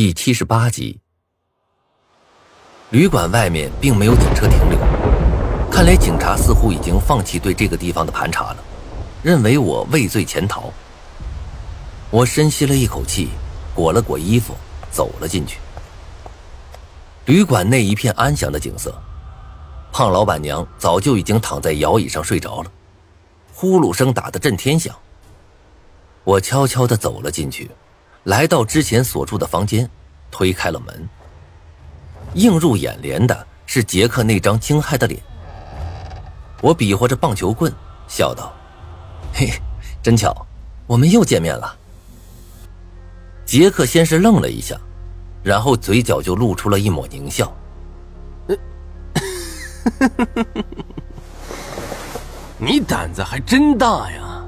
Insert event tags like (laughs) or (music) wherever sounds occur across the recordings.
第七十八集，旅馆外面并没有警车停留，看来警察似乎已经放弃对这个地方的盘查了，认为我畏罪潜逃。我深吸了一口气，裹了裹衣服，走了进去。旅馆内一片安详的景色，胖老板娘早就已经躺在摇椅上睡着了，呼噜声打得震天响。我悄悄地走了进去。来到之前所住的房间，推开了门。映入眼帘的是杰克那张惊骇的脸。我比划着棒球棍，笑道：“嘿，真巧，我们又见面了。”杰克先是愣了一下，然后嘴角就露出了一抹狞笑：“ (laughs) 你胆子还真大呀，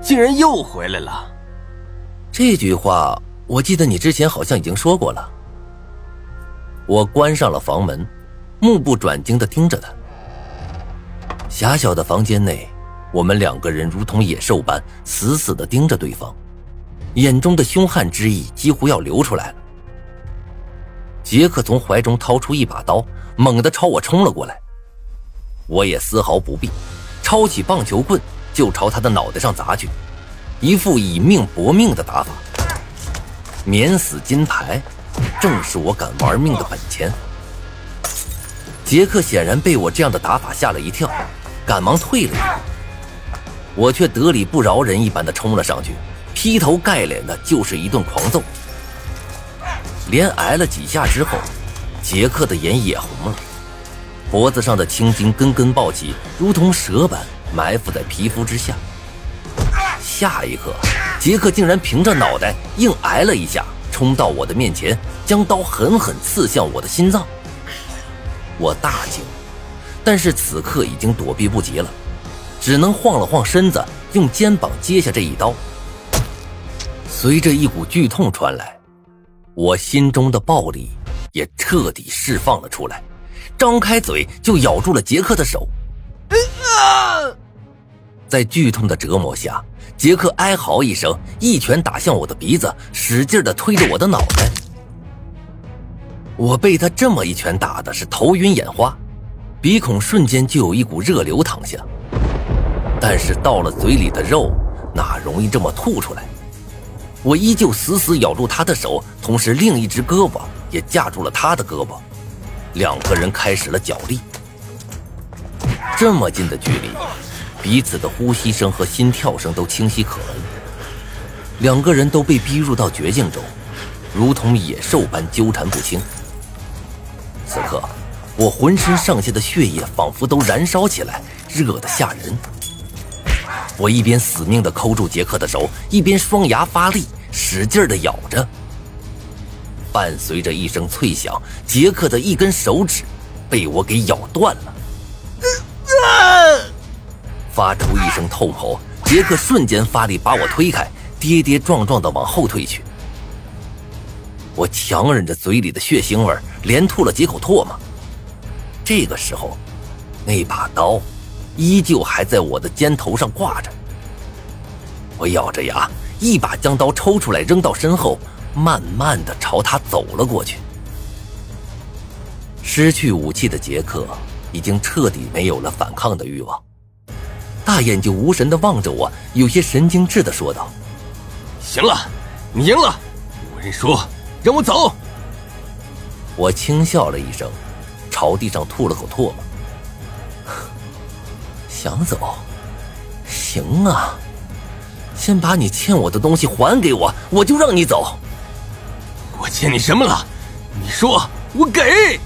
竟然又回来了。”这句话我记得你之前好像已经说过了。我关上了房门，目不转睛的盯着他。狭小的房间内，我们两个人如同野兽般死死的盯着对方，眼中的凶悍之意几乎要流出来了。杰克从怀中掏出一把刀，猛地朝我冲了过来。我也丝毫不避，抄起棒球棍就朝他的脑袋上砸去。一副以命搏命的打法，免死金牌，正是我敢玩命的本钱。杰克显然被我这样的打法吓了一跳，赶忙退了一步，我却得理不饶人一般的冲了上去，劈头盖脸的就是一顿狂揍。连挨了几下之后，杰克的眼也红了，脖子上的青筋根根暴起，如同蛇般埋伏在皮肤之下。下一刻，杰克竟然凭着脑袋硬挨了一下，冲到我的面前，将刀狠狠刺向我的心脏。我大惊，但是此刻已经躲避不及了，只能晃了晃身子，用肩膀接下这一刀。随着一股剧痛传来，我心中的暴力也彻底释放了出来，张开嘴就咬住了杰克的手。在剧痛的折磨下。杰克哀嚎一声，一拳打向我的鼻子，使劲的推着我的脑袋。我被他这么一拳打的是头晕眼花，鼻孔瞬间就有一股热流淌下。但是到了嘴里的肉，哪容易这么吐出来？我依旧死死咬住他的手，同时另一只胳膊也架住了他的胳膊，两个人开始了角力。这么近的距离。彼此的呼吸声和心跳声都清晰可闻，两个人都被逼入到绝境中，如同野兽般纠缠不清。此刻，我浑身上下的血液仿佛都燃烧起来，热得吓人。我一边死命地抠住杰克的手，一边双牙发力，使劲地咬着。伴随着一声脆响，杰克的一根手指被我给咬断了。发出一声痛吼，杰克瞬间发力把我推开，跌跌撞撞地往后退去。我强忍着嘴里的血腥味，连吐了几口唾沫。这个时候，那把刀依旧还在我的肩头上挂着。我咬着牙，一把将刀抽出来扔到身后，慢慢地朝他走了过去。失去武器的杰克已经彻底没有了反抗的欲望。大眼睛无神的望着我，有些神经质的说道：“行了，你赢了，我认输，让我走。”我轻笑了一声，朝地上吐了口唾沫。(laughs) 想走？行啊，先把你欠我的东西还给我，我就让你走。我欠你什么了？你说，我给。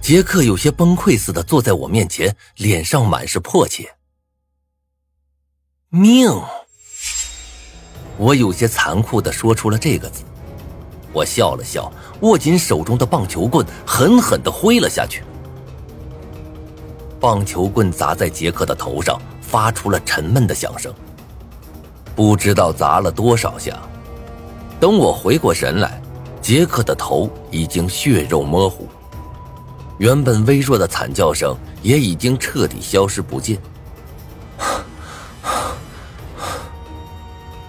杰克有些崩溃似的坐在我面前，脸上满是迫切。命！我有些残酷的说出了这个字。我笑了笑，握紧手中的棒球棍，狠狠的挥了下去。棒球棍砸在杰克的头上，发出了沉闷的响声。不知道砸了多少下。等我回过神来，杰克的头已经血肉模糊，原本微弱的惨叫声也已经彻底消失不见。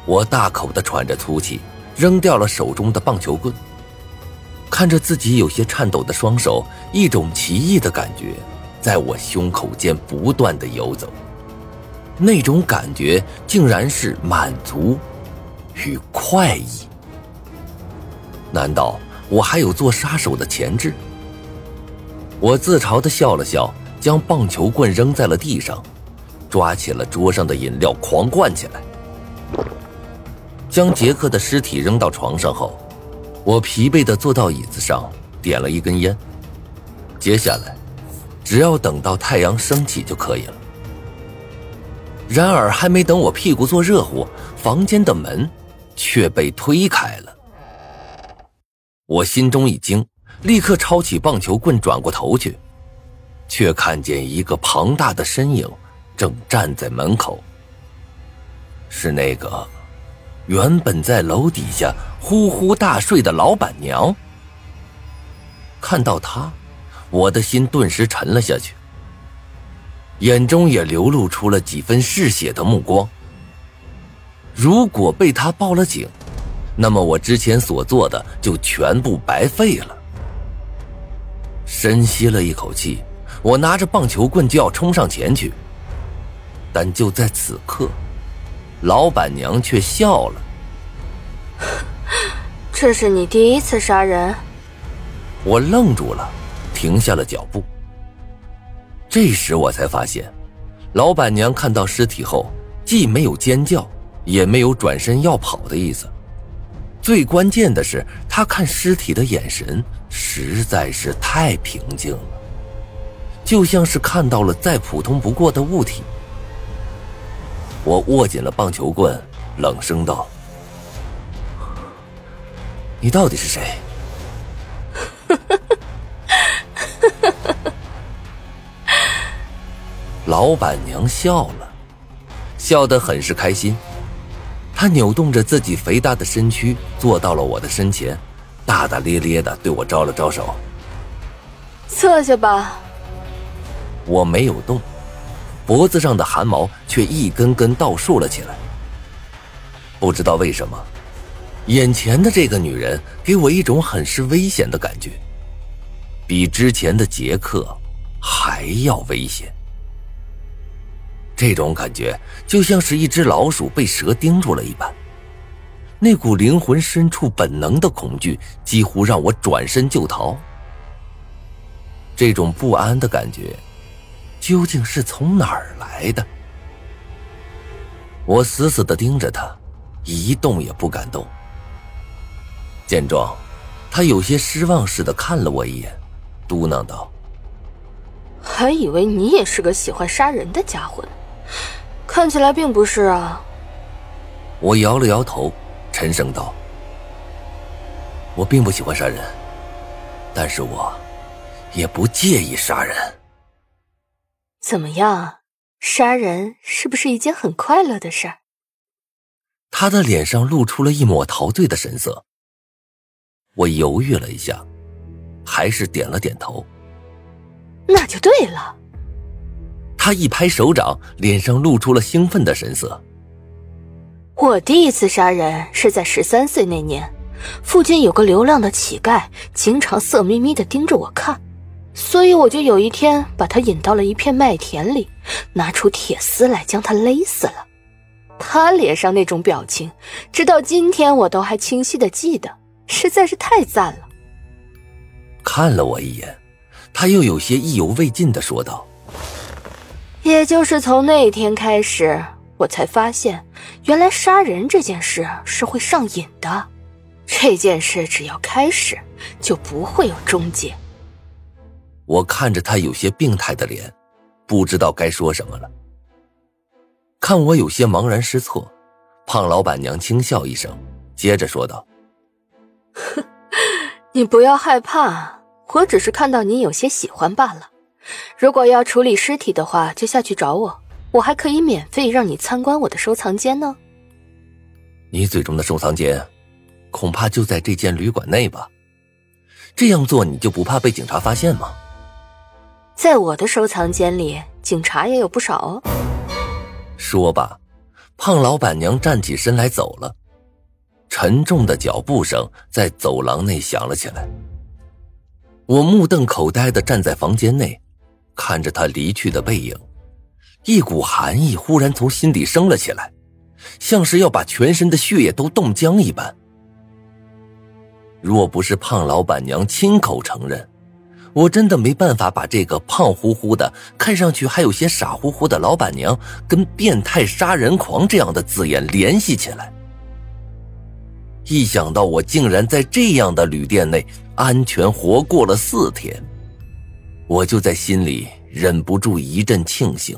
我大口的喘着粗气，扔掉了手中的棒球棍，看着自己有些颤抖的双手，一种奇异的感觉在我胸口间不断的游走。那种感觉竟然是满足与快意。难道我还有做杀手的潜质？我自嘲的笑了笑，将棒球棍扔在了地上，抓起了桌上的饮料狂灌起来。将杰克的尸体扔到床上后，我疲惫的坐到椅子上，点了一根烟。接下来，只要等到太阳升起就可以了。然而，还没等我屁股坐热乎，房间的门却被推开了。我心中一惊，立刻抄起棒球棍，转过头去，却看见一个庞大的身影正站在门口。是那个原本在楼底下呼呼大睡的老板娘。看到他，我的心顿时沉了下去。眼中也流露出了几分嗜血的目光。如果被他报了警，那么我之前所做的就全部白费了。深吸了一口气，我拿着棒球棍就要冲上前去，但就在此刻，老板娘却笑了：“ (laughs) 这是你第一次杀人？”我愣住了，停下了脚步。这时我才发现，老板娘看到尸体后，既没有尖叫，也没有转身要跑的意思。最关键的是，她看尸体的眼神实在是太平静了，就像是看到了再普通不过的物体。我握紧了棒球棍，冷声道：“你到底是谁？” (laughs) 老板娘笑了，笑得很是开心。她扭动着自己肥大的身躯，坐到了我的身前，大大咧咧的对我招了招手：“坐下吧。”我没有动，脖子上的汗毛却一根根倒竖了起来。不知道为什么，眼前的这个女人给我一种很是危险的感觉，比之前的杰克还要危险。这种感觉就像是一只老鼠被蛇盯住了一般，那股灵魂深处本能的恐惧几乎让我转身就逃。这种不安的感觉究竟是从哪儿来的？我死死的盯着他，一动也不敢动。见状，他有些失望似的看了我一眼，嘟囔道：“还以为你也是个喜欢杀人的家伙呢。”看起来并不是啊。我摇了摇头，沉声道：“我并不喜欢杀人，但是我也不介意杀人。怎么样，杀人是不是一件很快乐的事儿？”他的脸上露出了一抹陶醉的神色。我犹豫了一下，还是点了点头。那就对了。他一拍手掌，脸上露出了兴奋的神色。我第一次杀人是在十三岁那年，附近有个流浪的乞丐，经常色眯眯的盯着我看，所以我就有一天把他引到了一片麦田里，拿出铁丝来将他勒死了。他脸上那种表情，直到今天我都还清晰的记得，实在是太赞了。看了我一眼，他又有些意犹未尽的说道。也就是从那天开始，我才发现，原来杀人这件事是会上瘾的。这件事只要开始，就不会有终结。我看着他有些病态的脸，不知道该说什么了。看我有些茫然失措，胖老板娘轻笑一声，接着说道：“你不要害怕，我只是看到你有些喜欢罢了。”如果要处理尸体的话，就下去找我，我还可以免费让你参观我的收藏间呢。你嘴中的收藏间，恐怕就在这间旅馆内吧？这样做你就不怕被警察发现吗？在我的收藏间里，警察也有不少哦。说罢，胖老板娘站起身来走了，沉重的脚步声在走廊内响了起来。我目瞪口呆的站在房间内，看着他离去的背影，一股寒意忽然从心底升了起来，像是要把全身的血液都冻僵一般。若不是胖老板娘亲口承认，我真的没办法把这个胖乎乎的、看上去还有些傻乎乎的老板娘跟变态杀人狂这样的字眼联系起来。一想到我竟然在这样的旅店内安全活过了四天，我就在心里忍不住一阵庆幸。